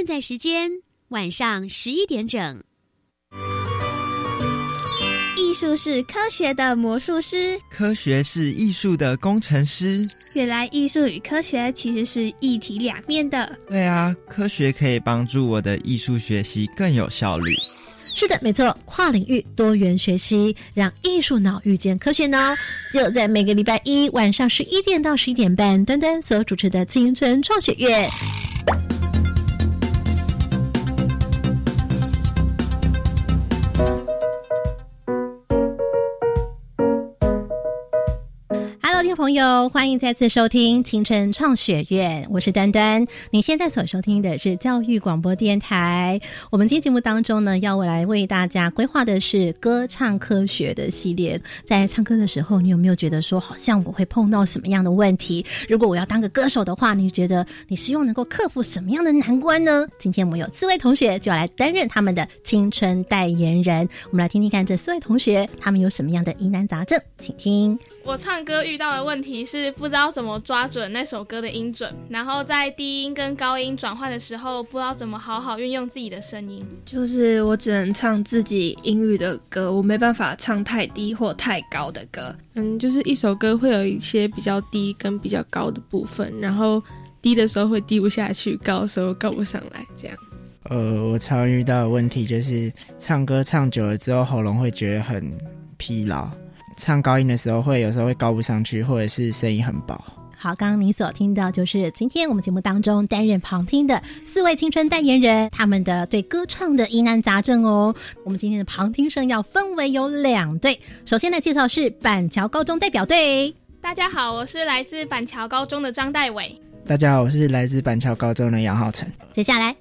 现在时间晚上十一点整。艺术是科学的魔术师，科学是艺术的工程师。原来艺术与科学其实是一体两面的。对啊，科学可以帮助我的艺术学习更有效率。是的，没错，跨领域多元学习，让艺术脑遇见科学脑，就在每个礼拜一晚上十一点到十一点半，端端所主持的青春创学院。朋友，欢迎再次收听青春创学院，我是端端。你现在所收听的是教育广播电台。我们今天节目当中呢，要我来为大家规划的是歌唱科学的系列。在唱歌的时候，你有没有觉得说，好像我会碰到什么样的问题？如果我要当个歌手的话，你觉得你希望能够克服什么样的难关呢？今天我们有四位同学就要来担任他们的青春代言人。我们来听听看这四位同学他们有什么样的疑难杂症，请听。我唱歌遇到的问题是不知道怎么抓准那首歌的音准，然后在低音跟高音转换的时候，不知道怎么好好运用自己的声音。就是我只能唱自己英语的歌，我没办法唱太低或太高的歌。嗯，就是一首歌会有一些比较低跟比较高的部分，然后低的时候会低不下去，高的时候高不上来，这样。呃，我常遇到的问题就是唱歌唱久了之后，喉咙会觉得很疲劳。唱高音的时候，会有时候会高不上去，或者是声音很薄。好，刚刚你所听到就是今天我们节目当中担任旁听的四位青春代言人，他们的对歌唱的疑难杂症哦。我们今天的旁听生要分为有两队，首先来介绍是板桥高中代表队。大家好，我是来自板桥高中的张代伟。大家好，我是来自板桥高中的杨浩辰。接下来，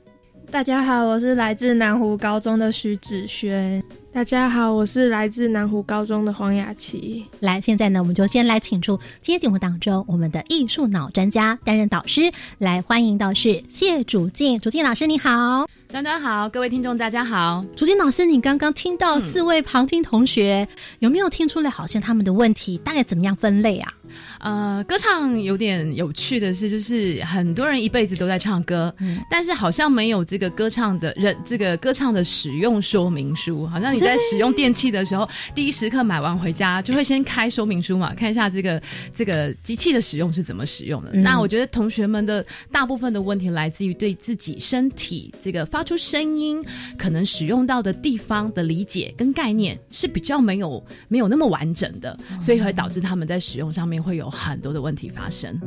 大家好，我是来自南湖高中的徐子轩。大家好，我是来自南湖高中的黄雅琪。来，现在呢，我们就先来请出今天节目当中我们的艺术脑专家担任导师，来欢迎到是谢主静，主静老师你好，端端好，各位听众大家好。主静老师，你刚刚听到四位旁听同学，有没有听出来好像他们的问题大概怎么样分类啊？呃，歌唱有点有趣的是，就是很多人一辈子都在唱歌，但是好像没有这个歌唱的人，这个歌唱的使用说明书。好像你在使用电器的时候，第一时刻买完回家就会先开说明书嘛，看一下这个这个机器的使用是怎么使用的。那我觉得同学们的大部分的问题来自于对自己身体这个发出声音可能使用到的地方的理解跟概念是比较没有没有那么完整的，所以会导致他们在使用上面会有。很多的问题发生。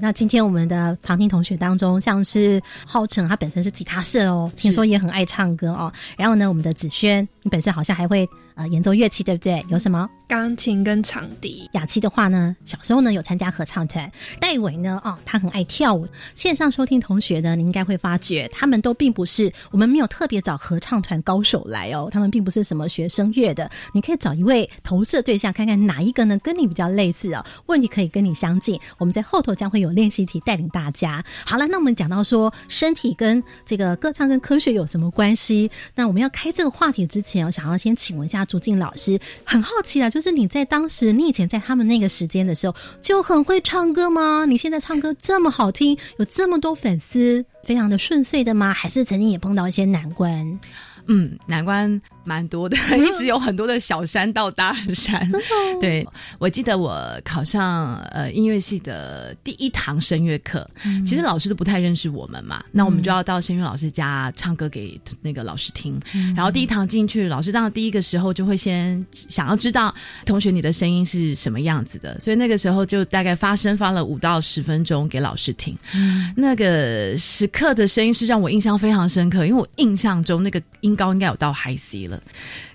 那今天我们的旁听同学当中，像是浩成，他本身是吉他社哦，听说也很爱唱歌哦。然后呢，我们的子轩，你本身好像还会。呃，演奏乐器对不对？有什么？钢琴跟长笛。雅琪的话呢，小时候呢有参加合唱团。戴伟呢，哦，他很爱跳舞。线上收听同学呢，你应该会发觉，他们都并不是我们没有特别找合唱团高手来哦，他们并不是什么学声乐的。你可以找一位投射对象，看看哪一个呢跟你比较类似哦，问题可以跟你相近。我们在后头将会有练习题带领大家。好了，那我们讲到说身体跟这个歌唱跟科学有什么关系？那我们要开这个话题之前，我想要先请问一下。朱静老师很好奇啊，就是你在当时，你以前在他们那个时间的时候就很会唱歌吗？你现在唱歌这么好听，有这么多粉丝，非常的顺遂的吗？还是曾经也碰到一些难关？嗯，难关。蛮多的，一直有很多的小山到大山。对，我记得我考上呃音乐系的第一堂声乐课，其实老师都不太认识我们嘛，那我们就要到声乐老师家唱歌给那个老师听。然后第一堂进去，老师当然第一个时候就会先想要知道同学你的声音是什么样子的，所以那个时候就大概发声发了五到十分钟给老师听。那个时刻的声音是让我印象非常深刻，因为我印象中那个音高应该有到 high C 了。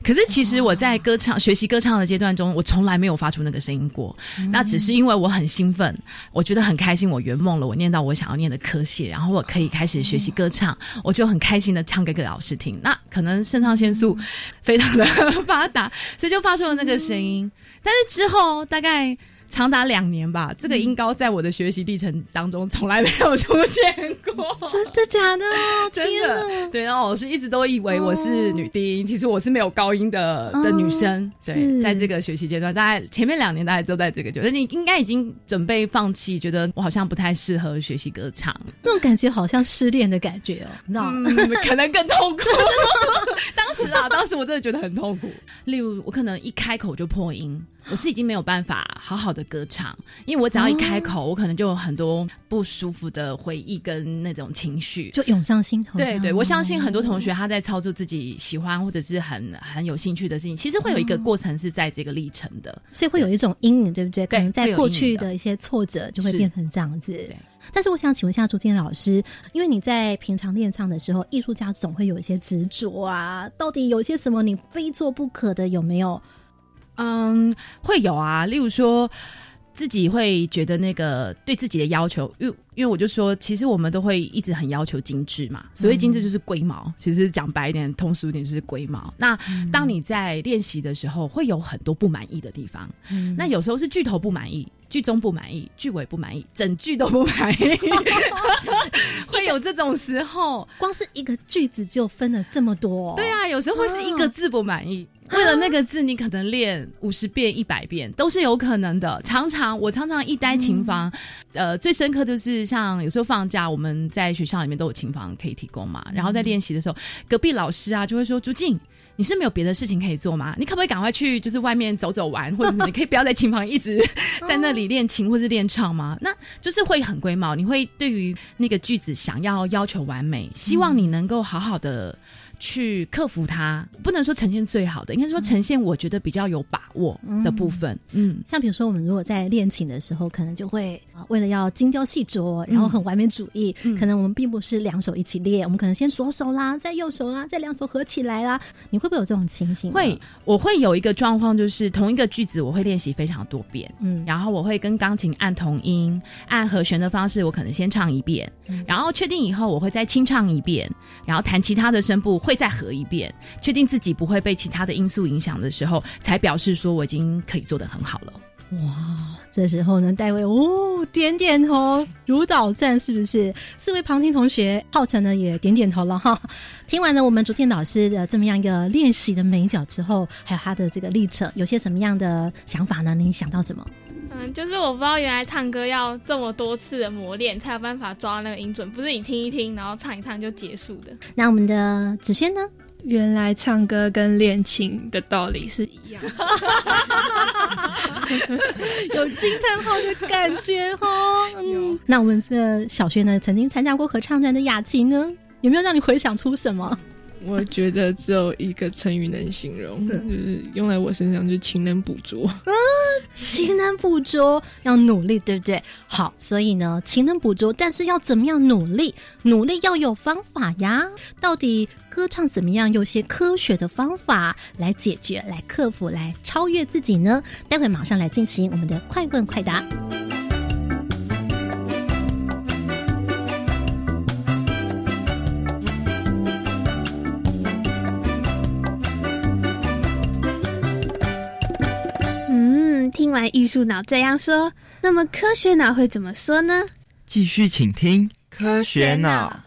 可是其实我在歌唱学习歌唱的阶段中，我从来没有发出那个声音过。那只是因为我很兴奋，我觉得很开心，我圆梦了，我念到我想要念的科系，然后我可以开始学习歌唱，我就很开心的唱给给老师听。那可能肾上腺素非常的发达，所以就发出了那个声音。但是之后大概长达两年吧，这个音高在我的学习历程当中从来没有出现过，真的假的？真的哪对。然后老师一直都以为我是女低音，其实我是没有高音的的女生。对，在这个学习阶段，大概前面两年大概都在这个阶段，你应该已经准备放弃，觉得我好像不太适合学习歌唱，那种感觉好像失恋的感觉哦，你知道吗？嗯，可能更痛苦。当时啊，当时我真的觉得很痛苦。例如，我可能一开口就破音，我是已经没有办法好好的歌唱，因为我只要一开口，我可能就有很多不舒服的回忆跟那种情绪。就涌上心头。对对，我相信很多同学他在操作自己喜欢或者是很很有兴趣的事情，其实会有一个过程是在这个历程的。所以会有一种阴影，对不对？可能在过去的一些挫折就会是变成这样子对。但是我想请问一下朱建老师，因为你在平常练唱的时候，艺术家总会有一些执着啊，到底有些什么你非做不可的，有没有？嗯，会有啊，例如说。自己会觉得那个对自己的要求，因为因为我就说，其实我们都会一直很要求精致嘛。所谓精致就是龟毛，其实讲白一点、通俗一点就是龟毛。那当你在练习的时候，会有很多不满意的地方。嗯那有时候是剧头不满意，剧中不满意，剧尾不满意，整句都不满意，会有这种时候。光是一个句子就分了这么多、对啊，有时候会是一个字不满意，为了那个字，你可能练五十遍、一百遍都是有可能的。常常我常常一待琴房，呃，最深刻就是像有时候放假，我们在学校里面都有琴房可以提供嘛。然后在练习的时候，隔壁老师啊就会说：“朱静。”你是没有别的事情可以做吗？你可不可以赶快去就是外面走走玩，或者是你可以不要在琴房一直 在那里练琴或是练唱吗？那就是会很龟毛，你会对于那个句子想要要求完美，希望你能够好好的。去克服它，不能说呈现最好的，应该说呈现我觉得比较有把握的部分。嗯，像比如说我们如果在练琴的时候，可能就会啊、为了要精雕细琢，然后很完美主义，嗯可能我们并不是两手一起练，我们可能先左手啦，再右手啦，再两手合起来啦。你会不会有这种情形？会，，我会有一个状况，就是同一个句子我会练习非常多遍。嗯，然后我会跟钢琴按同音，按和弦的方式，我可能先唱一遍，然后确定以后我会再清唱一遍，然后弹其他的声部会再合一遍，确定自己不会被其他的因素影响的时候，才表示说我已经可以做得很好了。哇，这时候呢，戴维哦点点头，如捣赞，是不是？四位旁听同学，浩辰呢也点点头了哈。听完了我们竹天老师的这么样一个练习的美角之后，还有他的这个历程，有些什么样的想法呢？你想到什么？嗯，就是我不知道原来唱歌要这么多次的磨练才有办法抓那个音准，不是你听一听然后唱一唱就结束的。那我们的子轩呢？原来唱歌跟练琴的道理是一样。有惊叹号的感觉哈。嗯，那我们的小学呢，曾经参加过合唱团的雅琴呢，有没有让你回想出什么？我觉得只有一个成语能形容，就是用在我身上，就是勤能补拙。勤能补拙，要努力，对不对？好，所以呢，勤能补拙，但是要怎么样努力？努力要有方法呀。到底歌唱怎么样？有些科学的方法来解决、来克服、来超越自己呢？待会马上来进行我们的快问快答。完艺术脑这样说，那么科学脑会怎么说呢？继续请听科学脑。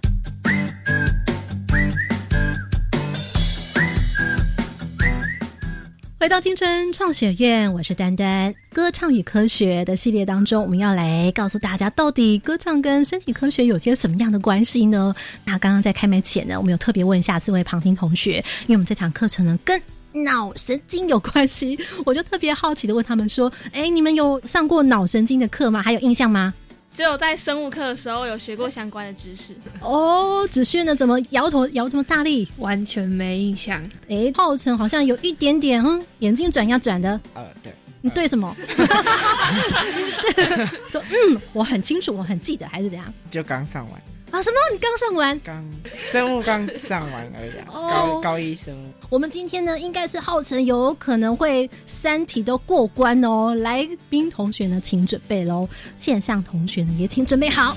回到青春创学院，我是丹丹。歌唱与科学的系列当中，我们要来告诉大家，到底歌唱跟身体科学有些什么样的关系呢？那刚刚在开麦前呢，我们有特别问一下四位旁听同学，因为我们这堂课程呢跟脑神经有关系，我就特别好奇的问他们说：“哎，你们有上过脑神经的课吗？还有印象吗只有在生物课的时候有学过相关的知识。？”哦，子轩呢？怎么摇头摇这么大力？完全没印象。哎，浩辰好像有一点点，嗯，眼睛转呀转的。呃，对，你对什么？说嗯，我很清楚，我很记得，还是怎样就刚上完，啊？什么？你刚上完？刚生物刚上完而已、高高一生物。我们今天呢，应该是浩辰有可能会三题都过关哦。来宾同学呢，请准备喽；线上同学呢，也请准备好。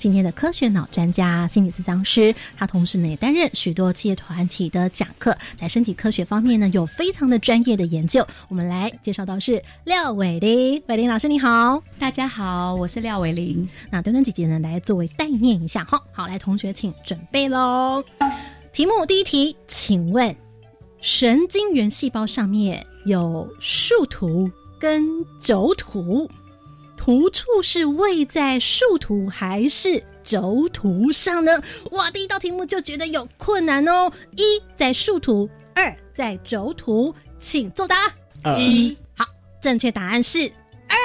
今天的科学脑专家、心理咨商师，他同时呢也担任许多企业团体的讲课，在身体科学方面呢有非常的专业的研究。我们来介绍到是廖伟玲，伟玲老师你好，大家好，我是廖伟玲。那端端姐姐呢来作为代念一下，哈，好，来同学请准备喽。题目第一题，请问神经元细胞上面有树突跟轴突？突触是位在树突还是轴图上呢？哇，第一道题目就觉得有困难哦。一在树突，二在轴图，请作答。一，好，正确答案是二。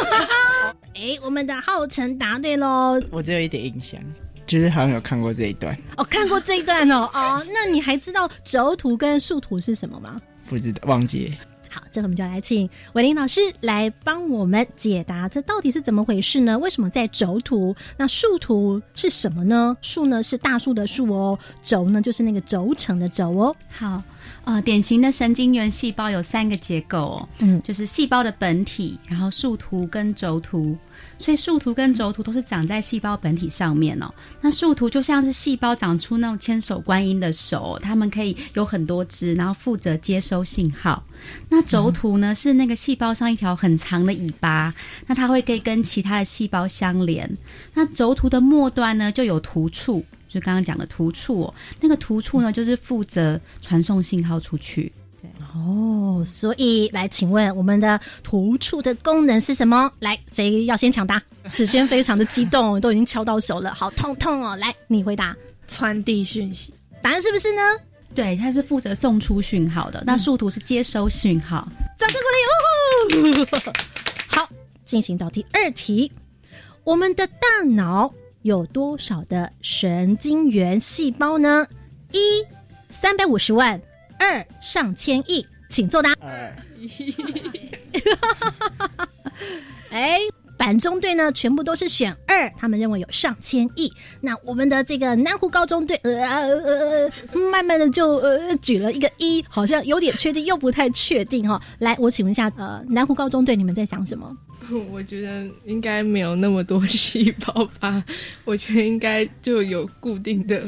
哎，我们的浩辰答对喽。我只有一点印象，就是好像有看过这一段。哦，看过这一段哦。哦，那你还知道轴图跟树图是什么吗？不知道，忘记。好，这我们就来请伟林老师来帮我们解答，这到底是怎么回事呢？为什么在轴图？那树图是什么呢？树呢是大树的树哦，轴呢就是那个轴承的轴哦。好，呃，典型的神经元细胞有三个结构哦，嗯，就是细胞的本体，然后树突跟轴突。所以树突跟轴突都是长在细胞本体上面哦。那树突就像是细胞长出那种千手观音的手，它们可以有很多只，然后负责接收信号。那轴突呢，是那个细胞上一条很长的尾巴，那它会可以跟其他的细胞相连。那轴突的末端呢，就有突触，就刚刚讲的突触哦。那个突触呢，就是负责传送信号出去。哦，所以来，请问我们的突触的功能是什么？来，谁要先抢答？子轩非常的激动，都已经敲到手了，好痛痛哦！来，你回答，传递讯息，答案是不是呢？对，它是负责送出讯号的，那树突是接收讯号。掌声鼓励！哦，好，进行到第二题，我们的大脑有多少的神经元细胞呢？一，三百五十万。二上千亿，请作答。二一，哎，板中队呢，全部都是选二，他们认为有上千亿。那我们的这个南湖高中队，呃呃呃，慢慢的就呃举了一个一，好像有点确定，又不太确定哈。来，我请问一下，呃，南湖高中队，你们在想什么？我觉得应该没有那么多细胞吧，我觉得应该就有固定的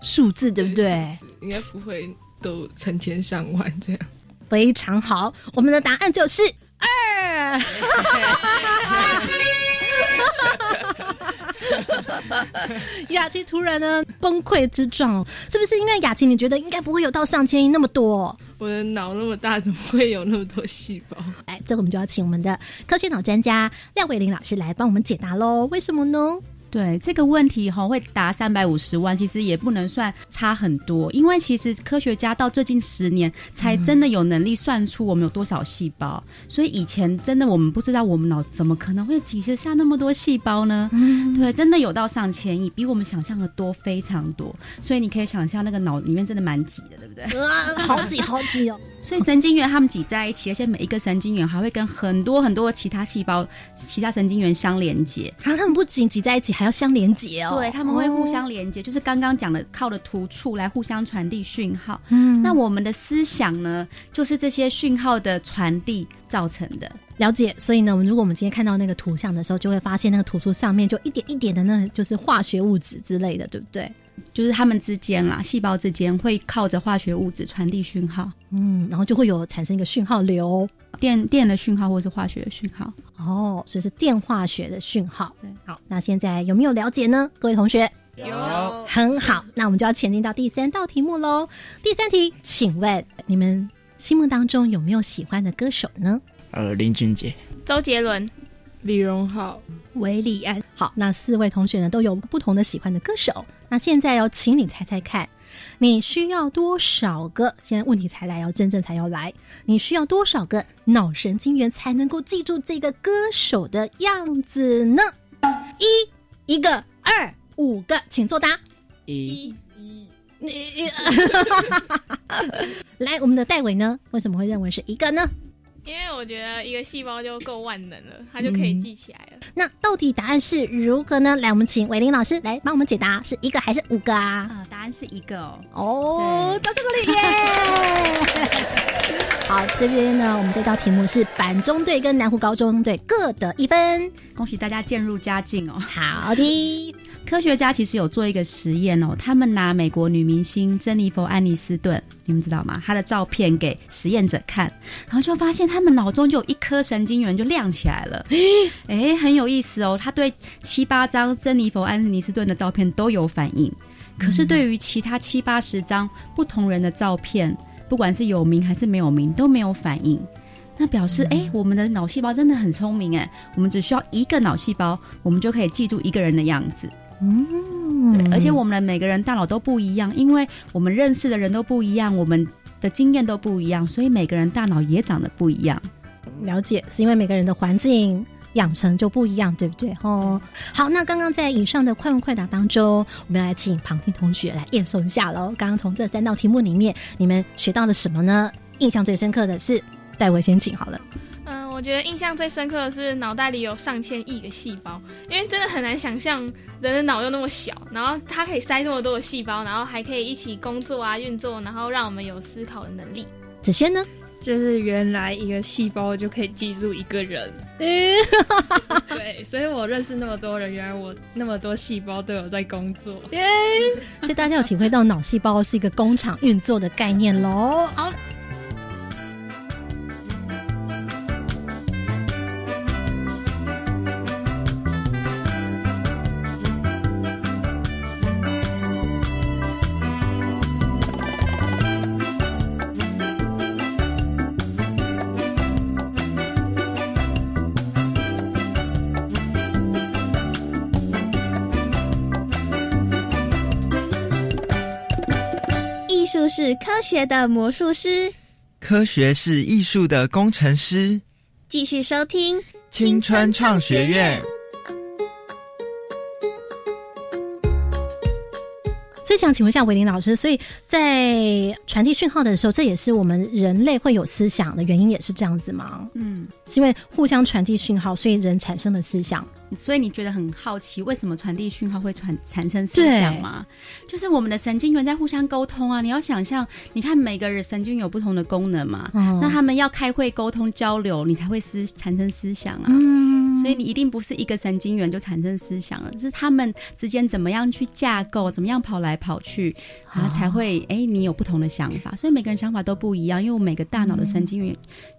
数字，对不对？应该不会。都成千上万这样，非常好。我们的答案就是二。雅琪突然呢崩溃之状，是不是因为雅琪你觉得应该不会有到上千亿那么多？我的脑那么大，怎么会有那么多细胞？哎，这我们就要请我们的科学脑专家廖慧玲老师来帮我们解答喽。为什么呢？对这个问题哈，会达三百五十万，其实也不能算差很多，因为其实科学家到最近十年才真的有能力算出我们有多少细胞，所以以前真的我们不知道我们脑怎么可能会挤得下那么多细胞呢？对，真的有到上千亿，比我们想象的多非常多，所以你可以想象那个脑里面真的蛮挤的，对不对？好挤好挤哦！所以神经元它们挤在一起，而且每一个神经元还会跟很多很多其他细胞、其他神经元相连接。啊，它们不仅挤在一起，还要相连接哦。对，他们会互相连接，就是刚刚讲的靠的突触来互相传递讯号。嗯，那我们的思想呢，就是这些讯号的传递造成的。了解。所以呢，如果我们今天看到那个图像的时候，就会发现那个突触上面就一点一点的，那就是化学物质之类的，对不对？就是它们之间啦，细胞之间会靠着化学物质传递讯号，嗯，然后就会有产生一个讯号流，电电的讯号或是化学的讯号，哦，所以是电化学的讯号。对，好，那现在有没有了解呢？各位同学有，很好，那我们就要前进到第三道题目喽。第三题，请问你们心目当中有没有喜欢的歌手呢？呃，林俊杰、周杰伦、李荣浩。韦礼安，好，那四位同学呢都有不同的喜欢的歌手。那现在要请你猜猜看，你需要多少个？现在问题才来，要真正才要来，你需要多少个脑神经元才能够记住这个歌手的样子呢？一一个，二五个，请作答。一一，你，来，我们的戴伟呢？为什么会认为是一个呢？因为我觉得一个细胞就够万能了，它就可以记起来了。那到底答案是如何呢？来，我们请伟林老师来帮我们解答，是一个还是五个啊？啊，答案是一个哦。哦，掌声鼓励耶！好，这边呢，我们这道题目是板中队跟南湖高中队各得一分，恭喜大家渐入佳境哦。好的。科学家其实有做一个实验哦，他们拿美国女明星珍妮佛·安妮斯顿，你们知道吗？她的照片给实验者看，然后就发现他们脑中就有一颗神经元就亮起来了。哎，很有意思哦。他对七八张珍妮佛·安妮斯顿的照片都有反应，可是对于其他七八十张不同人的照片，不管是有名还是没有名，都没有反应。那表示，哎，我们的脑细胞真的很聪明哎，我们只需要一个脑细胞，我们就可以记住一个人的样子。嗯，对，而且我们的每个人大脑都不一样，因为我们认识的人都不一样，我们的经验都不一样，所以每个人大脑也长得不一样。了解，是因为每个人的环境养成就不一样，对不对？哦，好，那刚刚在以上的快问快答当中，我们来请旁听同学来验收一下喽。刚刚从这三道题目里面，你们学到了什么呢？印象最深刻的是，戴维先请好了。嗯，我觉得印象最深刻的是脑袋里有上千亿个细胞，因为真的很难想象人的脑又那么小，然后它可以塞那么多的细胞，然后还可以一起工作啊、运作，然后让我们有思考的能力。子轩呢？就是原来一个细胞就可以记住一个人。对，所以我认识那么多人，原来我那么多细胞都有在工作。所以大家有体会到脑细胞是一个工厂运作的概念喽。好。是科学的魔术师，科学是艺术的工程师。继续收听青春创学院。想请问一下韦林老师，所以在传递讯号的时候，这也是我们人类会有思想的原因，也是这样子吗？嗯，是因为互相传递讯号，所以人产生了思想。所以你觉得很好奇，为什么传递讯号会传产生思想吗？就是我们的神经元在互相沟通啊！你要想象，你看每个人神经有不同的功能嘛，那他们要开会沟通交流，你才会思产生思想啊。嗯，所以你一定不是一个神经元就产生思想了，是他们之间怎么样去架构，怎么样跑来跑去，然后才会哎，你有不同的想法。所以每个人想法都不一样，因为我每个大脑的神经元。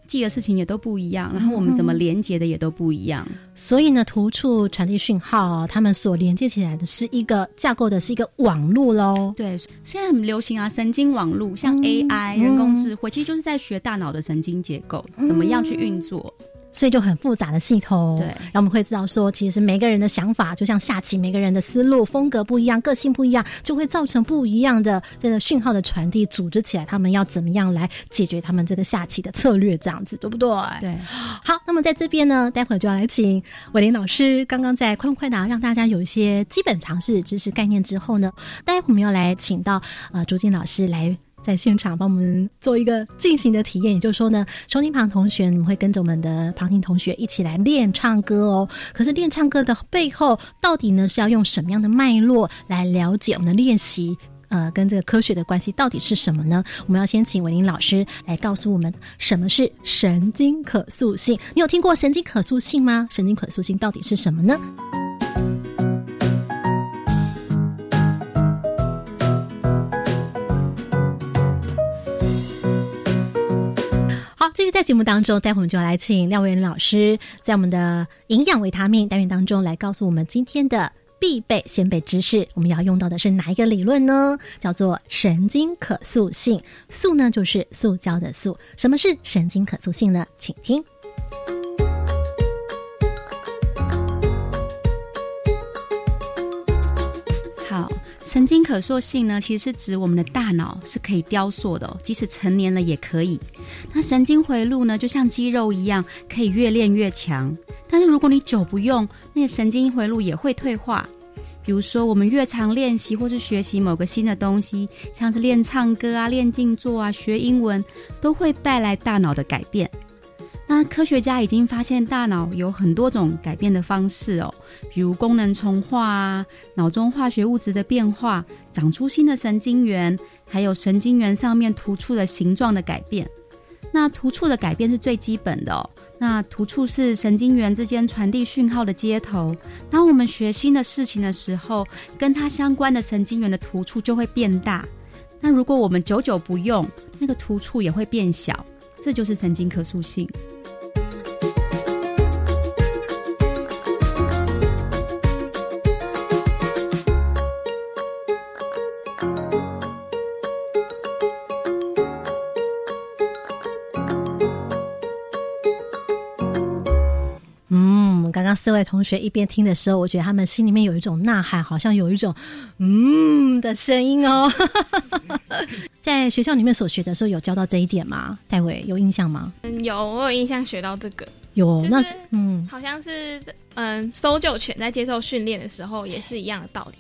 记的事情也都不一样，然后我们怎么连接的也都不一样。所以呢，图处传递讯号，他们所连接起来的是一个架构的是一个网络喽。对，现在很流行啊，神经网络，像 AI 人工智慧，其实就是在学大脑的神经结构怎么样去运作。所以就很复杂的系统，对，然后我们会知道说，其实每个人的想法就像下棋，每个人的思路风格不一样，个性不一样，就会造成不一样的这个讯号的传递，组织起来，他们要怎么样来解决他们这个下棋的策略，这样子对不对？对。好，那么在这边呢，待会儿就要来请伟林老师，刚刚在快问快答让大家有一些基本常识知识概念之后呢，待会儿我们要来请到呃朱金老师来。在现场帮我们做一个进行的体验，也就是说呢，收听旁同学，你们会跟着我们的旁听同学一起来练唱歌哦。可是练唱歌的背后，到底呢是要用什么样的脉络来了解我们的练习？呃，跟这个科学的关系到底是什么呢？我们要先请伟林老师来告诉我们什么是神经可塑性。你有听过神经可塑性吗？神经可塑性到底是什么呢？在节目当中，待会我们就来请廖伟老师，在我们的营养维他命单元当中来告诉我们今天的必备先备知识。我们要用到的是哪一个理论呢？叫做神经可塑性。塑呢就是塑胶的塑。什么是神经可塑性呢？请听。神经可塑性呢，其实是指我们的大脑是可以雕塑的，即使成年了也可以。那神经回路呢，就像肌肉一样，可以越练越强。但是如果你久不用，那些神经回路也会退化。比如说，我们越常练习或是学习某个新的东西，像是练唱歌啊、练静坐啊、学英文，都会带来大脑的改变。那科学家已经发现大脑有很多种改变的方式哦，比如功能重化啊，脑中化学物质的变化，长出新的神经元，还有神经元上面突触的形状的改变。那突触的改变是最基本的哦。那突触是神经元之间传递讯号的接头。当我们学新的事情的时候，跟它相关的神经元的突触就会变大。那如果我们久久不用，那个突触也会变小。这就是神经可塑性。四位同学一边听的时候，我觉得他们心里面有一种呐喊，好像有一种嗯的声音哦。在学校里面所学的时候，有教到这一点吗？戴伟有印象吗？嗯，有，我有印象学到这个。有，那是嗯，好像是嗯，搜救犬在接受训练的时候也是一样的道理。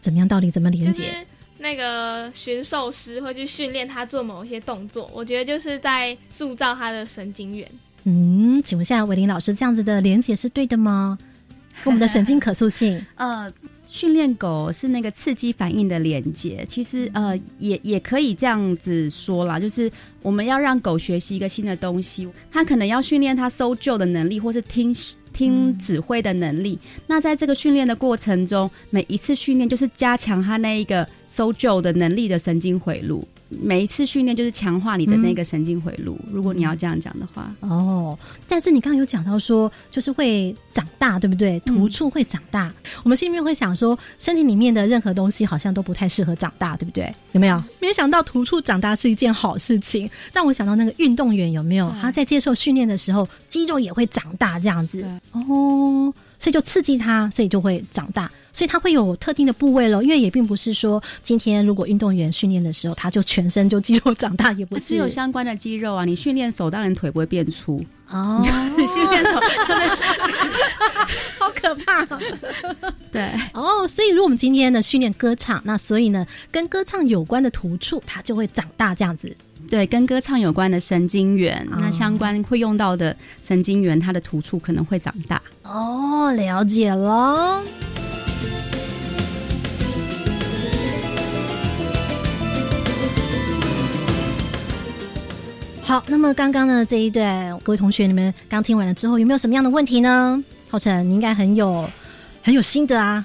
怎么样道理？怎么连接？就是那个驯兽师会去训练他做某一些动作，我觉得就是在塑造他的神经元。嗯，请问一下伟林老师，这样子的连接是对的吗？跟我们的神经可塑性？呃，训练狗是那个刺激反应的连接，其实呃也也可以这样子说啦，就是我们要让狗学习一个新的东西，它可能要训练它搜救的能力，或是听听指挥的能力。那在这个训练的过程中，每一次训练就是加强它那一个搜救的能力的神经回路。每一次训练就是强化你的那个神经回路。如果你要这样讲的话，哦，但是你刚刚有讲到说，就是会长大，对不对？突触会长大，我们心里面会想说，身体里面的任何东西好像都不太适合长大，对不对？有没有？没想到突触长大是一件好事情，让我想到那个运动员有没有？他在接受训练的时候，肌肉也会长大，这样子。哦，所以就刺激它，所以就会长大。所以它会有特定的部位喽，因为也并不是说今天如果运动员训练的时候，他就全身就肌肉长大，也不是 有相关的肌肉啊。你训练手，当然腿不会变粗哦。你训练手，好可怕。对哦，所以如果我们今天呢训练歌唱，那所以呢跟歌唱有关的突触，它就会长大这样子。对，跟歌唱有关的神经元，那相关会用到的神经元，它的突触可能会长大。哦，了解了。好，那么刚刚呢这一段，各位同学，你们刚听完了之后，有没有什么样的问题呢？浩辰，你应该很有很有心得啊。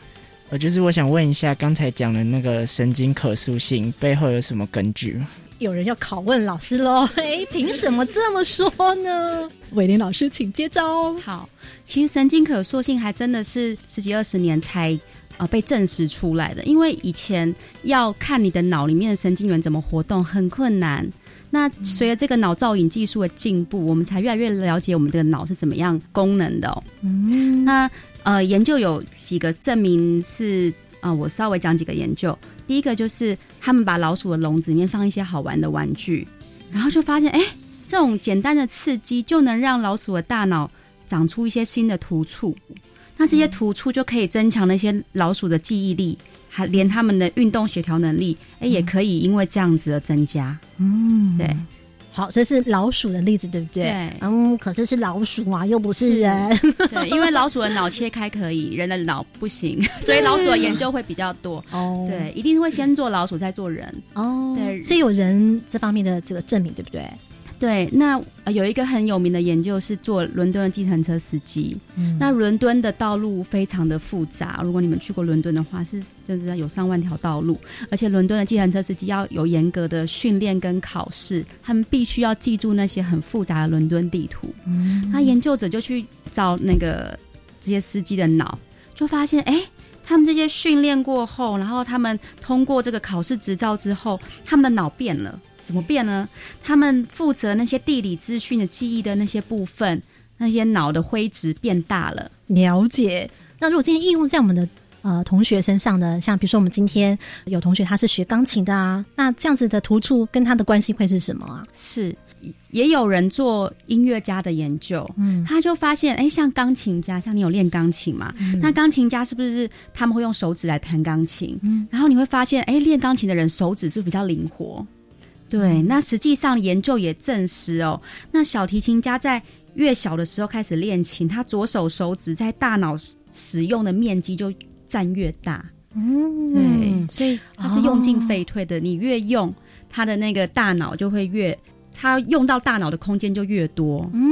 呃，就是我想问一下，刚才讲的那个神经可塑性背后有什么根据吗？有人要拷问老师喽？哎，凭什么这么说呢？伟林老师，请接招。好，其实神经可塑性还真的是十几二十年才呃被证实出来的，因为以前要看你的脑里面的神经元怎么活动很困难。那随着这个脑造影技术的进步，我们才越来越了解我们这个脑是怎么样功能的。嗯，那呃，研究有几个证明是啊，我稍微讲几个研究。第一个就是他们把老鼠的笼子里面放一些好玩的玩具，然后就发现，哎，这种简单的刺激就能让老鼠的大脑长出一些新的突触。那这些突触就可以增强那些老鼠的记忆力。还连他们的运动协调能力，哎，也可以因为这样子而增加。嗯，对。好，这是老鼠的例子，对不对？对。嗯，可是是老鼠啊，又不是人。对，因为老鼠的脑切开可以，人的脑不行，所以老鼠的研究会比较多。哦。对，一定会先做老鼠，再做人。哦。对，所以有人这方面的这个证明，对不对？对，那有一个很有名的研究是做伦敦的计程车司机。嗯，那伦敦的道路非常的复杂，如果你们去过伦敦的话，是就是有上万条道路，而且伦敦的计程车司机要有严格的训练跟考试，他们必须要记住那些很复杂的伦敦地图。嗯，那研究者就去找那个这些司机的脑，就发现，哎，他们这些训练过后，然后他们通过这个考试执照之后，他们的脑变了。怎么变呢？他们负责那些地理资讯的记忆的那些部分，那些脑的灰质变大了。了解。那如果今天应用在我们的呃同学身上呢？像比如说我们今天有同学他是学钢琴的啊，那这样子的突触跟他的关系会是什么啊？是也有人做音乐家的研究，嗯，他就发现，哎，像钢琴家，像你有练钢琴嘛？那钢琴家是不是他们会用手指来弹钢琴？嗯，然后你会发现，哎，练钢琴的人手指是比较灵活。对，那实际上研究也证实哦，那小提琴家在越小的时候开始练琴，他左手手指在大脑使用的面积就占越大。嗯，对，所以它是用进废退的。你越用，他的那个大脑就会越，他用到大脑的空间就越多。嗯，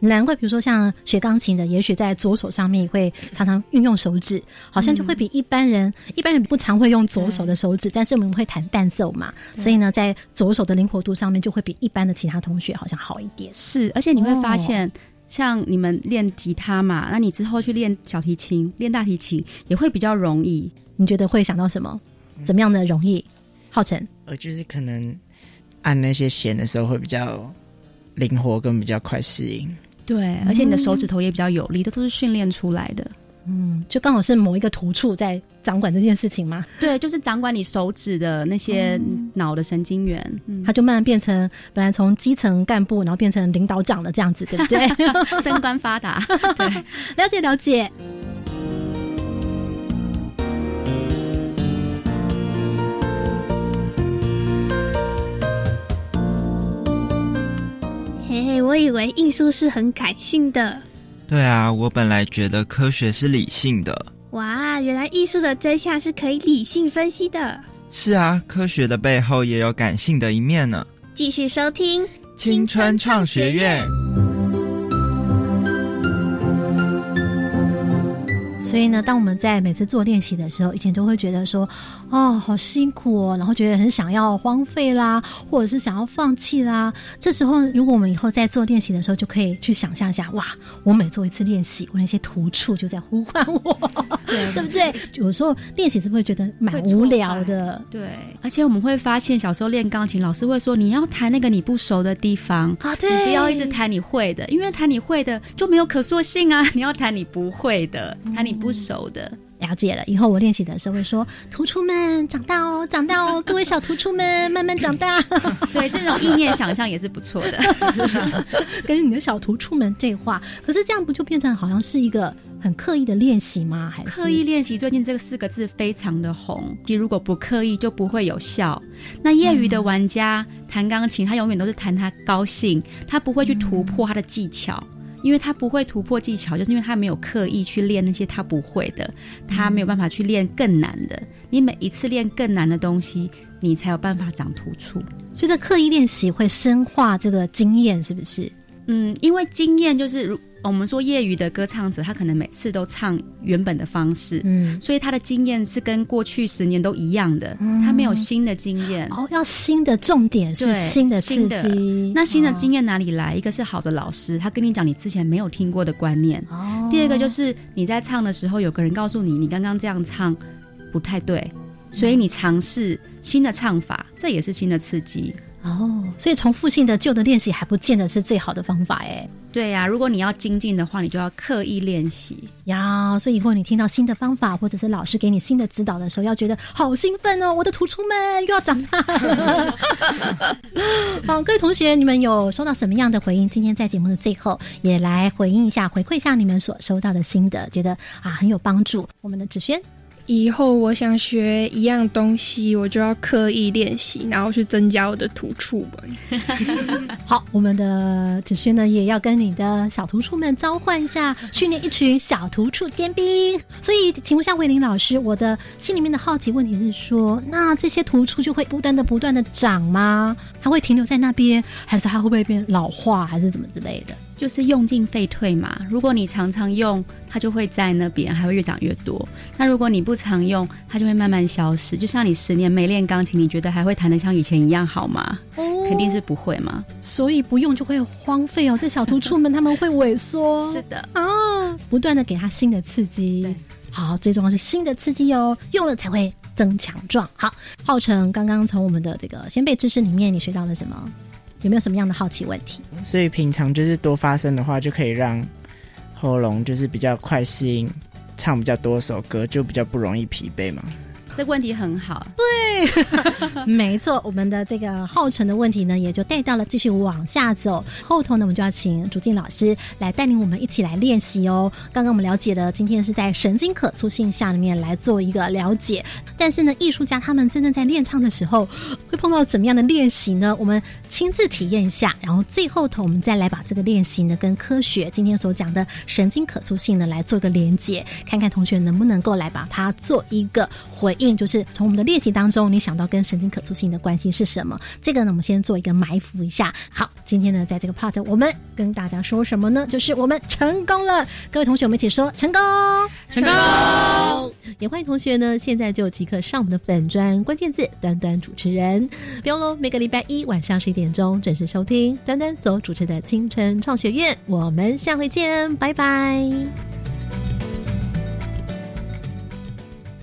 难怪，比如说像学钢琴的，也许在左手上面会常常运用手指，好像就会比一般人，一般人不常会用左手的手指，但是我们会弹伴奏嘛，所以呢，在左手的灵活度上面就会比一般的其他同学好像好一点。是，而且你会发现。像你们练吉他嘛，那你之后去练小提琴、练大提琴也会比较容易。你觉得会想到什么？怎么样的容易？浩辰，呃，就是可能按那些弦的时候会比较灵活，跟比较快适应。对，而且你的手指头也比较有力，这都是训练出来的。嗯，就刚好是某一个突触在掌管这件事情嘛？对，就是掌管你手指的那些脑的神经元，它就慢慢变成本来从基层干部，然后变成领导长的这样子，对不对？升官发达，对，了解了解。嘿嘿，我以为艺术是很感性的。对啊，我本来觉得科学是理性的。哇，原来艺术的真相是可以理性分析的。是啊，科学的背后也有感性的一面呢。继续收听青春创学院。所以呢，当我们在每次做练习的时候，以前都会觉得说，哦，好辛苦哦，然后觉得很想要荒废啦，或者是想要放弃啦。这时候，如果我们以后在做练习的时候，就可以去想象一下，哇，我每做一次练习，我那些突触就在呼唤我，对对不对？有时候练习是不是觉得蛮无聊的？对，而且我们会发现，小时候练钢琴，老师会说你要弹那个你不熟的地方啊，对，不要一直弹你会的，因为弹你会的就没有可塑性啊。你要弹你不会的，弹你。不熟的，了解了。以后我练习的时候会说：“图出们长大哦，长大哦，各位小图出们慢慢长大。”对，这种意念想象也是不错的，跟你的小图出们对话。可是这样不就变成好像是一个很刻意的练习吗？还是刻意练习？最近这个四个字非常的红。其实如果不刻意，就不会有效。那业余的玩家弹钢琴，他永远都是弹他高兴，他不会去突破他的技巧。因为他不会突破技巧，就是因为他没有刻意去练那些他不会的，他没有办法去练更难的。你每一次练更难的东西，你才有办法长突出。所以，这刻意练习会深化这个经验，是不是？嗯，因为经验就是如。我们说业余的歌唱者，他可能每次都唱原本的方式，嗯，所以他的经验是跟过去十年都一样的，他没有新的经验。哦，要新的重点是新的刺激。那新的经验哪里来？一个是好的老师，他跟你讲你之前没有听过的观念。哦。第二个就是你在唱的时候，有个人告诉你，你刚刚这样唱不太对，所以你尝试新的唱法，这也是新的刺激。哦，所以重复性的旧的练习还不见得是最好的方法，哎。对呀，如果你要精进的话，你就要刻意练习呀。所以以后你听到新的方法，或者是老师给你新的指导的时候，要觉得好兴奋哦！我的图出们又要长大了。好，各位同学，你们有收到什么样的回应？今天在节目的最后，也来回应一下，回馈一下你们所收到的心得，觉得啊很有帮助。我们的子轩。以后我想学一样东西，我就要刻意练习，然后去增加我的突触吧。好，我们的子轩呢，也要跟你的小图触们召唤一下，训练一群小图触尖兵。所以，请问一下慧玲老师，我的心里面的好奇问题是说，那这些突触就会不断的、不断的长吗？它会停留在那边，还是它会不会变老化，还是怎么之类的？就是用进废退嘛。如果你常常用，它就会在那边，还会越长越多。那如果你不常用，它就会慢慢消失。就像你十年没练钢琴，你觉得还会弹得像以前一样好吗？肯定是不会嘛。所以不用就会荒废哦。这小突出门他们会萎缩。是的啊，不断的给他新的刺激。好，最重要是新的刺激哦，用了才会增强壮。好，浩成刚刚从我们的这个先辈知识里面，你学到了什么？有没有什么样的好奇问题？所以平常就是多发声的话，就可以让喉咙就是比较快适应，唱比较多首歌就比较不容易疲惫嘛。这问题很好。对，没错，我们的这个后程的问题呢，也就带到了继续往下走。后头呢，我们就要请竹静老师来带领我们一起来练习哦。刚刚我们了解了，今天是在神经可塑性下里面来做一个了解。但是呢，艺术家他们真正在练唱的时候，会碰到怎么样的练习呢？我们亲自体验一下，然后最后头我们再来把这个练习呢，跟科学今天所讲的神经可塑性呢，来做一个连接，看看同学能不能够来把它做一个回应，就是从我们的练习当中，你想到跟神经可塑性的关系是什么？这个呢，我们先做一个埋伏一下。好，今天呢，在这个 part，我们跟大家说什么呢？就是我们成功了，各位同学，我们一起说成功，成功。也欢迎同学呢，现在就即刻上我们的粉砖关键字“端端主持人”，不用喽。每个礼拜一晚上十一点钟准时收听端端所主持的青春创学院，我们下回见，拜拜。